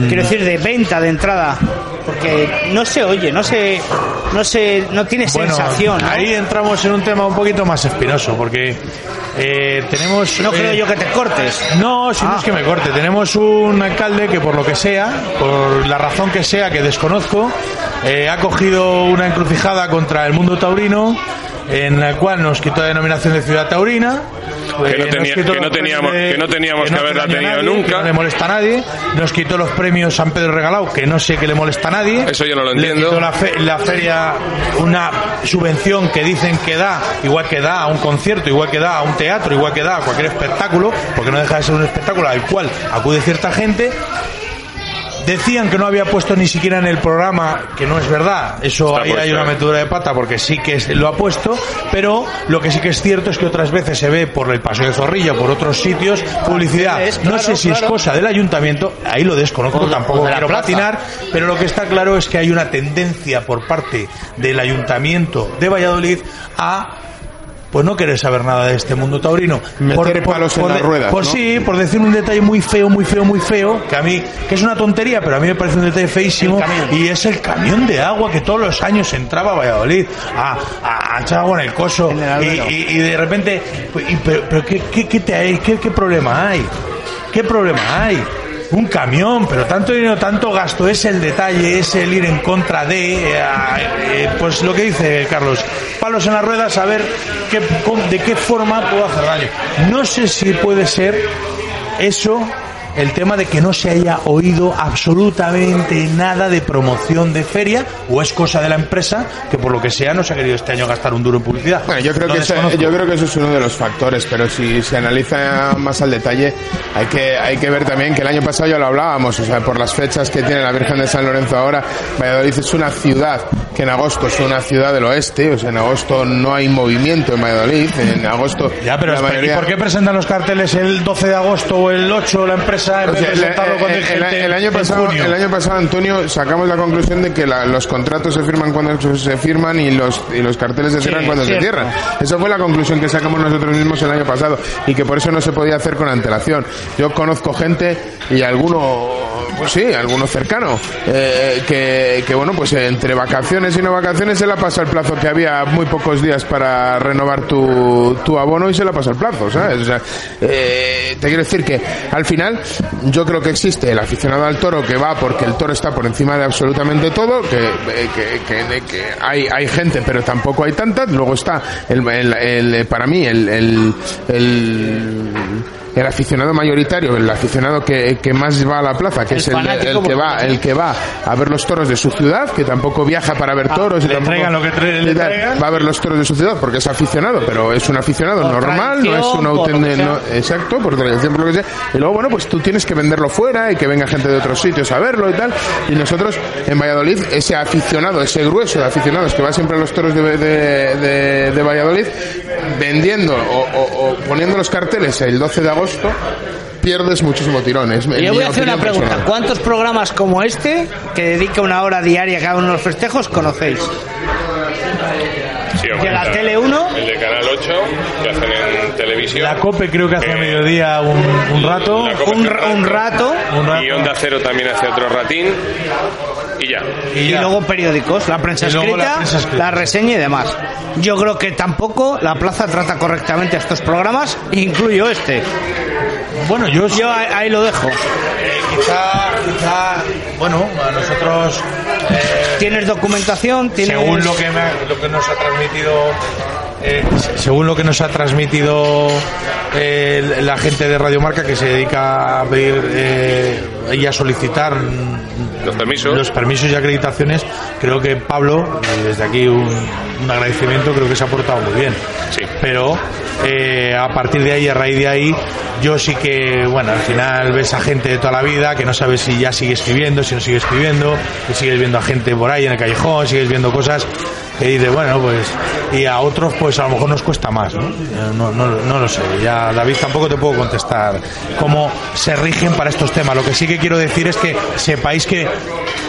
Quiero decir, de venta, de entrada. Porque no se oye, no se, no se, no tiene Bueno, sensación. ¿no? ahí entramos en un tema un poquito más espinoso, porque eh, tenemos... No creo eh, yo que te cortes. No, si no Ah. es que me corte. Tenemos un alcalde que por lo que sea, por la razón que sea que desconozco, eh, ha cogido una encrucijada contra el mundo taurino, en la cual nos quitó la denominación de ciudad taurina. Que eh, no nos tenía- que no teníamos- que no teníamos que haberla tenido nadie, nunca. que no le molesta a nadie. Nos quitó los premios San Pedro Regalado, que no sé que le molesta a nadie. Eso yo no lo Le entiendo. quitó la, fe- la feria una subvención que dicen que da, igual que da a un concierto, igual que da a un teatro, igual que da a cualquier espectáculo, porque no deja de ser un espectáculo al cual acude cierta gente. Decían que no había puesto ni siquiera en el programa, que no es verdad. Eso Está ahí hay una ¿eh? metedura de pata porque sí que lo ha puesto, pero lo que sí que es cierto es que otras veces se ve por el Paseo de Zorrilla, por otros sitios, publicidad. No sé si es cosa del ayuntamiento, ahí lo desconozco, tampoco quiero plaza. patinar, pero lo que está claro es que hay una tendencia por parte del ayuntamiento de Valladolid a pues no querer saber nada de este mundo taurino. Meter palos en las de- ruedas, por ¿no? sí, por decir un detalle muy feo, muy feo, muy feo, que a mí, que es una tontería, pero a mí me parece un detalle feísimo, y es el camión de agua que todos los años entraba a Valladolid a, a, agua en el coso, En el y, albero. y- y de repente, y- pero, pero ¿qué, qué, qué te hay? ¿Qué, ¿Qué problema hay? ¿Qué problema hay? Un camión, pero tanto dinero, tanto gasto, es el detalle, es el ir en contra de, eh, eh, pues lo que dice Carlos, palos en las ruedas, a ver qué, de qué forma puedo hacer daño. No sé si puede ser eso el tema de que no se haya oído absolutamente nada de promoción de feria o es cosa de la empresa que por lo que sea no se ha querido este año gastar un duro en publicidad. Bueno, yo creo, que ese- yo creo que eso es uno de los factores, pero si se analiza más al detalle, hay que, hay que ver también que el año pasado ya lo hablábamos, o sea, por las fechas que tiene la Virgen de San Lorenzo ahora, Valladolid es una ciudad que en agosto es una ciudad del oeste, o sea, en agosto no hay movimiento en Valladolid, en agosto Ya, pero la espera, mayoría... ¿y por qué presentan los carteles el 12 de agosto o el 8 la empresa en O vez sea, de el, presentarlo cuando hay el- el- gente el año pasado, el año pasado, Antonio, sacamos la conclusión de que la- los contratos se firman cuando se firman y los, y los carteles se cierran cuando cierto. se cierran. Esa fue la conclusión que sacamos nosotros mismos el año pasado y que por eso no se podía hacer con antelación. Yo conozco gente y alguno pues sí, alguno cercano, eh, que, que, bueno, pues entre vacaciones y no vacaciones se la pasa el plazo que había muy pocos días para renovar tu, tu abono y se la pasa el plazo, ¿sabes? O sea, eh, te quiero decir que al final yo creo que existe el aficionado al toro que va porque el toro está por encima de absolutamente todo, que, eh, que, que, que hay, hay gente pero tampoco hay tantas, luego está el, el, el para mí el, el, el el aficionado mayoritario, el aficionado que, que más va a la plaza, que El es el, el que va, el que va a ver los toros de su ciudad, que tampoco viaja para ver toros y le tampoco lo que va a ver los toros de su ciudad porque es aficionado, pero es un aficionado Por normal, no es un auténtico, no- exacto, por tradición, por lo que sea. Y luego, bueno, pues tú tienes que venderlo fuera y que venga gente de otros sitios a verlo y tal. Y nosotros en Valladolid, ese aficionado, ese grueso de aficionados que va siempre a los toros de, de, de- de Valladolid, vendiendo o, o- o poniendo los carteles el 12 de agosto, pierdes muchísimo tirón. Es mi Yo voy a hacer una pregunta. personal. ¿Cuántos programas como este, que dedica una hora diaria a cada uno de los festejos, conocéis? Sí, De la Tele 1, El de Canal 8, que hacen en televisión. La COPE creo que hace a Eh, mediodía un, un rato. Un, un rato, Un rato. Y Onda Cero también hace otro ratín. Y ya. y, ya. luego periódicos, la prensa, escrita, la prensa escrita. la reseña y demás. Yo creo que tampoco la plaza trata correctamente a estos programas, incluyo este. Bueno, yo, Yo ahí, ahí lo dejo. quizá, quizá, bueno, a nosotros, eh, Tienes documentación, tienes... según lo que, me ha- lo que nos ha transmitido, eh, se- según lo que nos ha transmitido eh, la gente de Radio Marca que se dedica a pedir eh, y a solicitar Los permisos. los permisos y acreditaciones, creo que Pablo, desde aquí un, un agradecimiento, creo que se ha portado muy bien. Sí. Pero eh, a partir de ahí, a raíz de ahí, yo sí que, bueno, al final ves a gente de toda la vida que no sabes si ya sigue escribiendo, si no sigue escribiendo, que sigues viendo a gente por ahí en el callejón, sigues viendo cosas que dices, bueno, pues, y a otros, pues a lo mejor nos cuesta más, ¿no? Eh, No, no, no lo sé, ya David tampoco te puedo contestar cómo se rigen para estos temas. Lo que sí que quiero decir es que sepáis que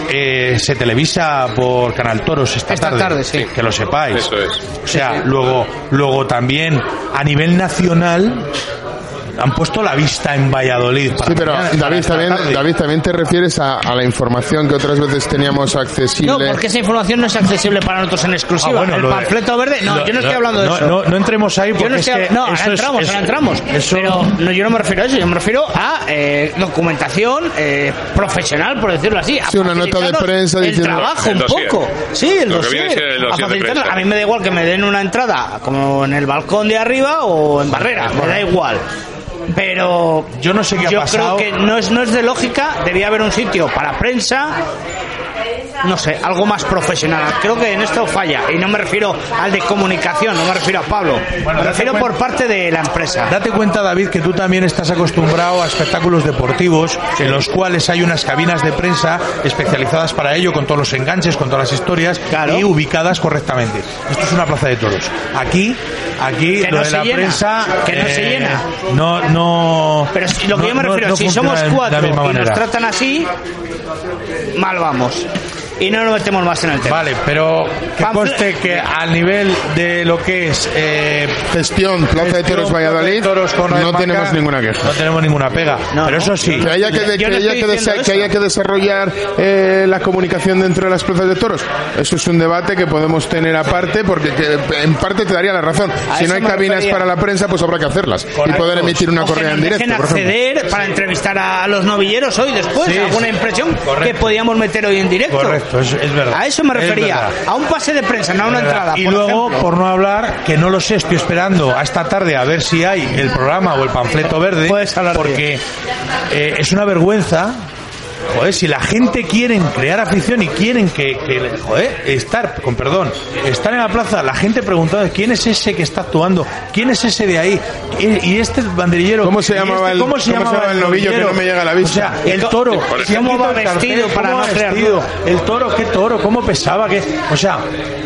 eh, se televisa por Canal Toros esta, Esta tarde, sí. que lo sepáis. Eso es. O sea, luego, luego también a nivel nacional han puesto la vista en Valladolid. para Sí, pero David también, tarde. David, también te refieres a, a la información que otras veces teníamos accesible. No, porque esa información no es accesible para nosotros en exclusiva. Ah, bueno, el lo de- panfleto verde, no, lo- yo no estoy hablando de no, eso. No, no entremos ahí porque Yo no es estoy que hab- no, eso ahora es- entramos, es- ahora entramos. eso- Pero no, yo no me refiero a eso, yo me refiero a eh, documentación eh, profesional, por decirlo así. Sí, una nota de prensa el diciendo- trabajo El un poco. Sí, el dossier. A. A mí me da igual que me den una entrada como en el balcón de arriba o en barrera, me da igual. Pero Yo no sé qué ha yo pasado. creo que no es, no es de lógica, debía haber un sitio para prensa no sé, algo más profesional. Creo que en esto falla. Y no me refiero al de comunicación, no me refiero a Pablo. Bueno, me refiero por parte de la empresa. Date cuenta, David, que tú también estás acostumbrado a espectáculos deportivos en los cuales hay unas cabinas de prensa especializadas para ello, con todos los enganches, con todas las historias Claro. y ubicadas correctamente. Esto es una plaza de toros. Aquí, aquí Que lo no de se la llena, prensa, que no se eh, llena. No, no. Pero si- lo que no- yo me refiero, si somos cuatro y nos tratan así, mal vamos. Y no nos metemos más en el tema. Vale, pero que conste que al nivel de lo que es eh, Gestión, Plaza de Toros Valladolid, Toros con no tenemos ninguna queja. No tenemos ninguna pega. No, pero eso sí, Que haya que, de- que no haya que, que eso. haya que desarrollar eh, la comunicación dentro de las plazas de toros. Eso es un debate que podemos tener aparte, porque que, en parte te daría la razón. A Si no hay cabinas refería. para la prensa, pues habrá que hacerlas. Y Correcto. poder emitir una O que correa en directo, por acceder para entrevistar a los novilleros hoy después, Sí, alguna sí. impresión que Correcto. podíamos meter hoy en directo. Correcto, es, es verdad. A eso me refería, a un pase de prensa, no a una entrada. Y por luego, ejemplo. por no hablar, que no lo sé, estoy esperando a esta tarde a ver si hay el programa o el panfleto verde, Puedes hablar, porque eh, es una vergüenza. Joder, si la gente quieren crear afición y quieren que, que, joder, estar, con perdón, estar en la plaza, la gente preguntando quién es ese que está actuando, quién es ese de ahí, y, y este banderillero. ¿Cómo se llamaba el- cómo se cómo se llamaba llama el novillo que no me llega a la vista? O sea, el toro, ¿Cómo va el vestido para no crear el toro, qué toro, cómo pesaba, que, o sea,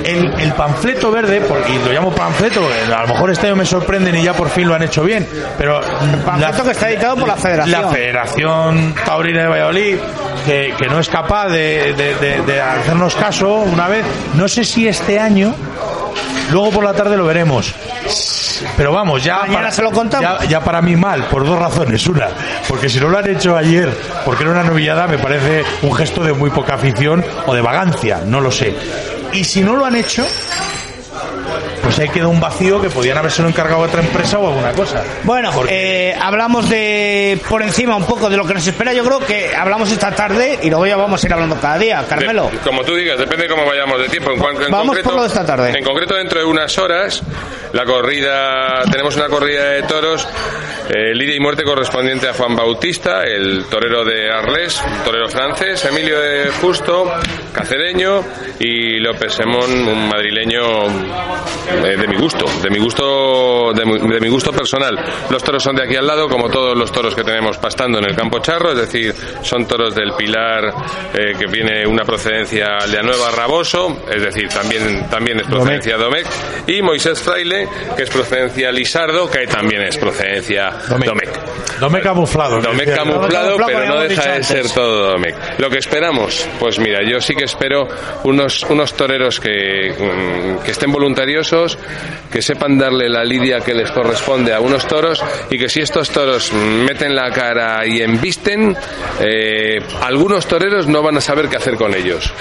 el, el panfleto verde, por- y lo llamo panfleto, eh, a lo mejor este año me sorprenden y ya por fin lo han hecho bien, pero panfleto que está editado por la Federación. La Federación Taurina de Valladolid, que, que no es capaz de, de- de- de hacernos caso una vez, no sé si este año, luego por la tarde lo veremos. pero vamos, ya Mañana para, se lo contamos. Ya, ya para mí mal, por dos razones. Una, porque si no lo han hecho ayer, porque era una novillada, me parece un gesto de muy poca afición o de vagancia, no lo sé. Y si no lo han hecho, pues ahí queda un vacío que podían habérselo encargado a otra empresa o alguna cosa. Bueno, eh, hablamos de por encima un poco de lo que nos espera. Yo creo que hablamos esta tarde y luego ya vamos a ir hablando cada día. Carmelo. De- como tú digas, depende de cómo vayamos de tiempo. En, en Vamos concreto, por lo de esta tarde. En concreto, dentro de unas horas, la corrida, tenemos una corrida de toros, eh, lidia y muerte correspondiente a Juan Bautista, el torero de Arles, un torero francés, Emilio de Justo, cacereño, y López Semón, un madrileño eh, de mi gusto, de mi gusto, de mi, de mi gusto personal. Los toros son de aquí al lado, como todos los toros que tenemos pastando en el campo charro, es decir, son toros del Pilar, eh, que viene una procedencia Nueva Raboso, es decir, también, también es procedencia Domecq, y Moisés Fraile, que es procedencia Lisardo, que también es procedencia Domecq. Domecq camuflado. Domecq camuflado, pero no deja de ser todo Domecq. Lo que esperamos, pues mira, yo sí que espero unos, unos toreros que, mm, que estén voluntariosos, que sepan darle la lidia que les corresponde a unos toros y que si estos toros meten la cara y embisten, eh, algunos toreros no van a saber qué hacer con ellos.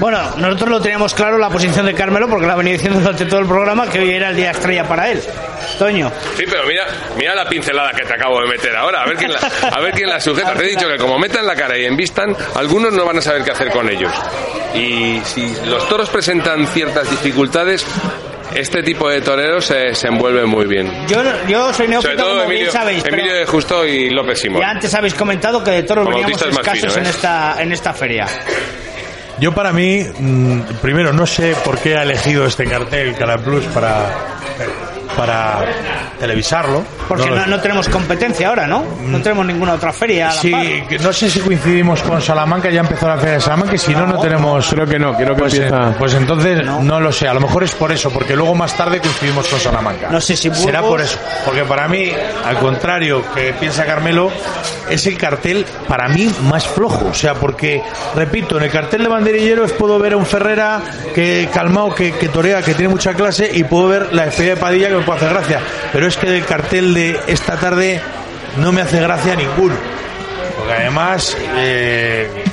Bueno, nosotros lo teníamos claro la posición de Carmelo porque la venía diciendo durante todo el programa que hoy era el día estrella para él. Toño. Sí, pero mira, mira la pincelada que te acabo de meter ahora, a ver quién la, a ver quién la sujeta. Te he dicho que como metan la cara y envistan, algunos no van a saber qué hacer con ellos. Y si los toros presentan ciertas dificultades, este tipo de toreros se, se envuelven muy bien. Yo, yo soy Sobre neófito, todo como Emilio, bien sabéis, Emilio de Justo y López Simón. ya antes habéis comentado que de toros Como veníamos escasos fino, en, ¿eh? esta, en esta feria. Yo para mí, mm, primero, no sé por qué ha elegido este cartel Canal Plus para, para televisarlo. Porque No no, no tenemos competencia ahora, ¿no? No tenemos ninguna otra feria. a la Sí, par. no sé si coincidimos con Salamanca, ya empezó la feria de Salamanca, y si no, no tenemos... Creo que no, creo que Pues, eh, empieza... pues entonces no. lo sé, a lo mejor es por eso, porque luego más tarde coincidimos con Salamanca. No sé si Será por eso, porque para mí, al contrario que piensa Carmelo, es el cartel para mí más flojo, o sea, porque, repito, en el cartel de banderilleros puedo ver a un Ferrera que calmado, que, que torea, que tiene mucha clase, y puedo ver la despedida de Padilla que me puede hacer gracia, pero es que el cartel de esta tarde no me hace gracia ninguno, porque además... eh,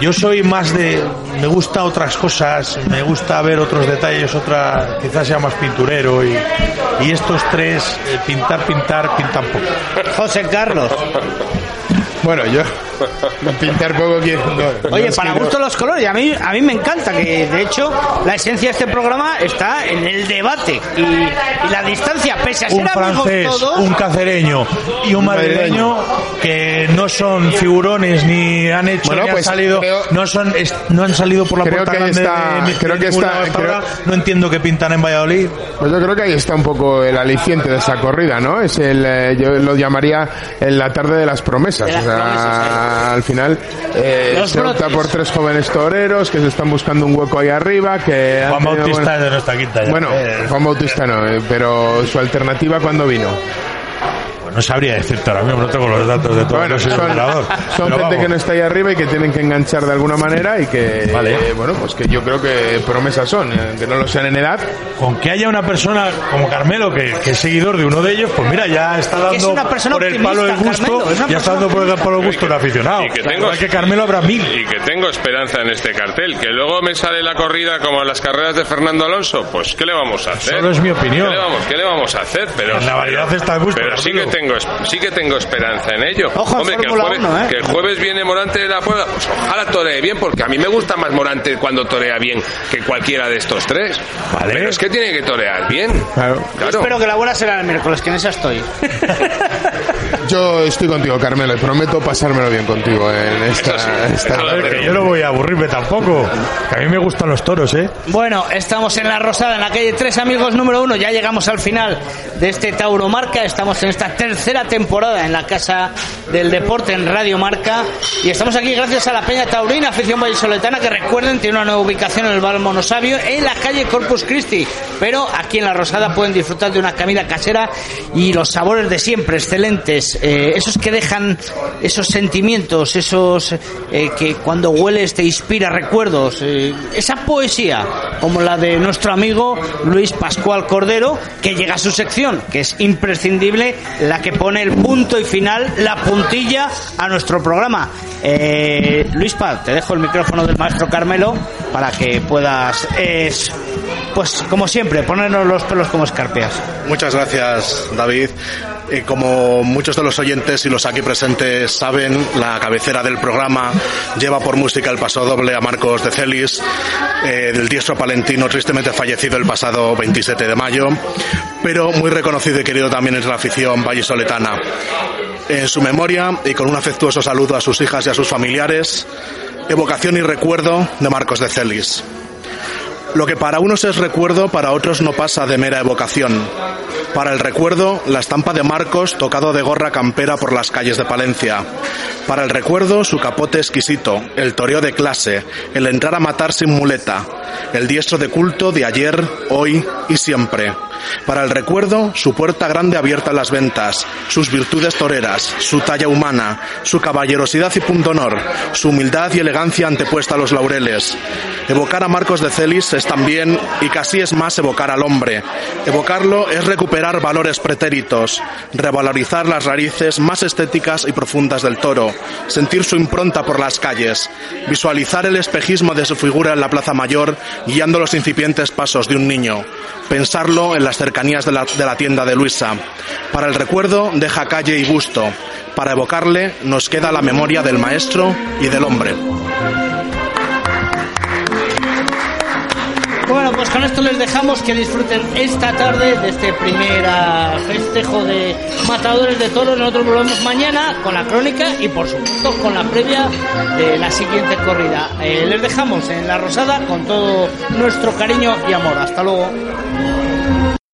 yo soy más de. Me gusta otras cosas, me gusta ver otros detalles, otra. Quizás sea más pinturero y, y estos tres, eh, pintar, pintar, pintan poco. José Carlos. Bueno, yo... *laughs* Pintar poco no, no Oye, para gusto los colores. Y a mí, a mí me encanta que, de hecho, la esencia de este programa está en el debate y, y la distancia, pese a ser Un amigos francés, todos. un cacereño y un madrileño que no son figurones ni han hecho Bueno, ni han pues salido, creo- no son, es- no han salido por la Creo puerta que grande está- de- de creo que está- creo-. No entiendo que pintan en Valladolid. Pues yo creo que ahí está un poco el aliciente de esa corrida, ¿no? Es el, eh, yo lo llamaría en la tarde de las promesas. De las o sea, promesas, al final eh, se opta por tres jóvenes toreros que se están buscando un hueco ahí arriba, que Juan tenido Bautista es de nuestra quinta. ya. Bueno, Eh, Juan Bautista no, eh, pero su alternativa cuando vino. No sabría decirte ahora mismo, no tengo los datos de todo. Bueno, son, son gente vamos. que no está ahí arriba y que tienen que enganchar de alguna manera y que, Vale. eh, bueno, pues que yo creo que promesas son, eh, que no lo sean en edad. con que haya una persona como Carmelo que, que es seguidor de uno de ellos, pues mira, ya está Que es dando una persona por el palo del gusto, Carmelo, es ya está dando por el palo del gusto un aficionado. Y que tengo- que Carmelo habrá mil. Y que tengo esperanza en este cartel. Que luego me sale la corrida como en las carreras de Fernando Alonso. Pues, ¿qué le vamos a hacer? Solo es mi opinión. ¿Qué le vamos, qué le vamos a hacer? Pero, la variedad pero- está el gusto, Pero sí que, Carmelo. Tengo, sí que tengo esperanza en ello. Ojo, Hombre, que el, Fórmula jueves, uno, ¿eh? que el jueves viene Morante de la Puebla. Pues ojalá toree bien, porque a mí me gusta más Morante cuando torea bien que cualquiera de estos tres. Vale. Pero es que tiene que torear bien. Claro. Claro. Espero que la buena será el miércoles, que en esa estoy. *laughs* Yo estoy contigo, Carmelo, y prometo pasármelo bien contigo en esta... Sí, esta- que yo no voy a aburrirme tampoco. Que a mí me gustan los toros, ¿eh? Bueno, estamos en la Rosada, en la calle Tres Amigos número uno. Ya llegamos al final de este Tauro Marca. Estamos en esta tercera temporada en la Casa del Deporte en Radio Marca. Y estamos aquí gracias a la Peña Taurina, afición vallisoletana, que recuerden, tiene una nueva ubicación en el Val Monosabio, en la calle Corpus Christi. Pero aquí en la Rosada pueden disfrutar de una comida casera y los sabores de siempre, excelentes. Eh, esos que dejan esos sentimientos, esos eh, que cuando hueles te inspira recuerdos, eh, esa poesía como la de nuestro amigo Luis Pascual Cordero, que llega a su sección, que es imprescindible, la que pone el punto y final, la puntilla a nuestro programa. Luis Paz, te dejo el micrófono del maestro Carmelo para que puedas, pues como siempre, ponernos los pelos como escarpias. Muchas gracias, David. Eh, como muchos de los oyentes y los aquí presentes saben, la cabecera del programa lleva por música el paso doble a Marcos de Celis, eh, del diestro palentino tristemente fallecido el pasado 27 de mayo, pero muy reconocido y querido también entre la afición vallisoletana. En su memoria y con un afectuoso saludo a sus hijas y a sus familiares, evocación y recuerdo de Marcos de Celis. Lo que para unos es recuerdo, para otros no pasa de mera evocación. Para el recuerdo, la estampa de Marcos tocado de gorra campera por las calles de Palencia. Para el recuerdo, su capote exquisito, el toreo de clase, el entrar a matar sin muleta, el diestro de culto de ayer, hoy y siempre. Para el recuerdo, su puerta grande abierta a las ventas, sus virtudes toreras, su talla humana, su caballerosidad y pundonor, su humildad y elegancia antepuesta a los laureles. Evocar a Marcos de Celis es también, y casi es más, evocar al hombre. Evocarlo es recuperar valores pretéritos, revalorizar las raíces más estéticas y profundas del toro, sentir su impronta por las calles, visualizar el espejismo de su figura en la Plaza Mayor guiando los incipientes pasos de un niño, pensarlo en las cercanías de la, tienda de Luisa. Para el recuerdo deja calle y gusto. Para evocarle nos queda la memoria del maestro y del hombre. Bueno, pues con esto les dejamos que disfruten esta tarde de este primer ah, festejo de matadores de toros. Nosotros volvemos mañana con la crónica y por supuesto con la previa de la siguiente corrida. Eh, les dejamos en la Rosada con todo nuestro cariño y amor. Hasta luego.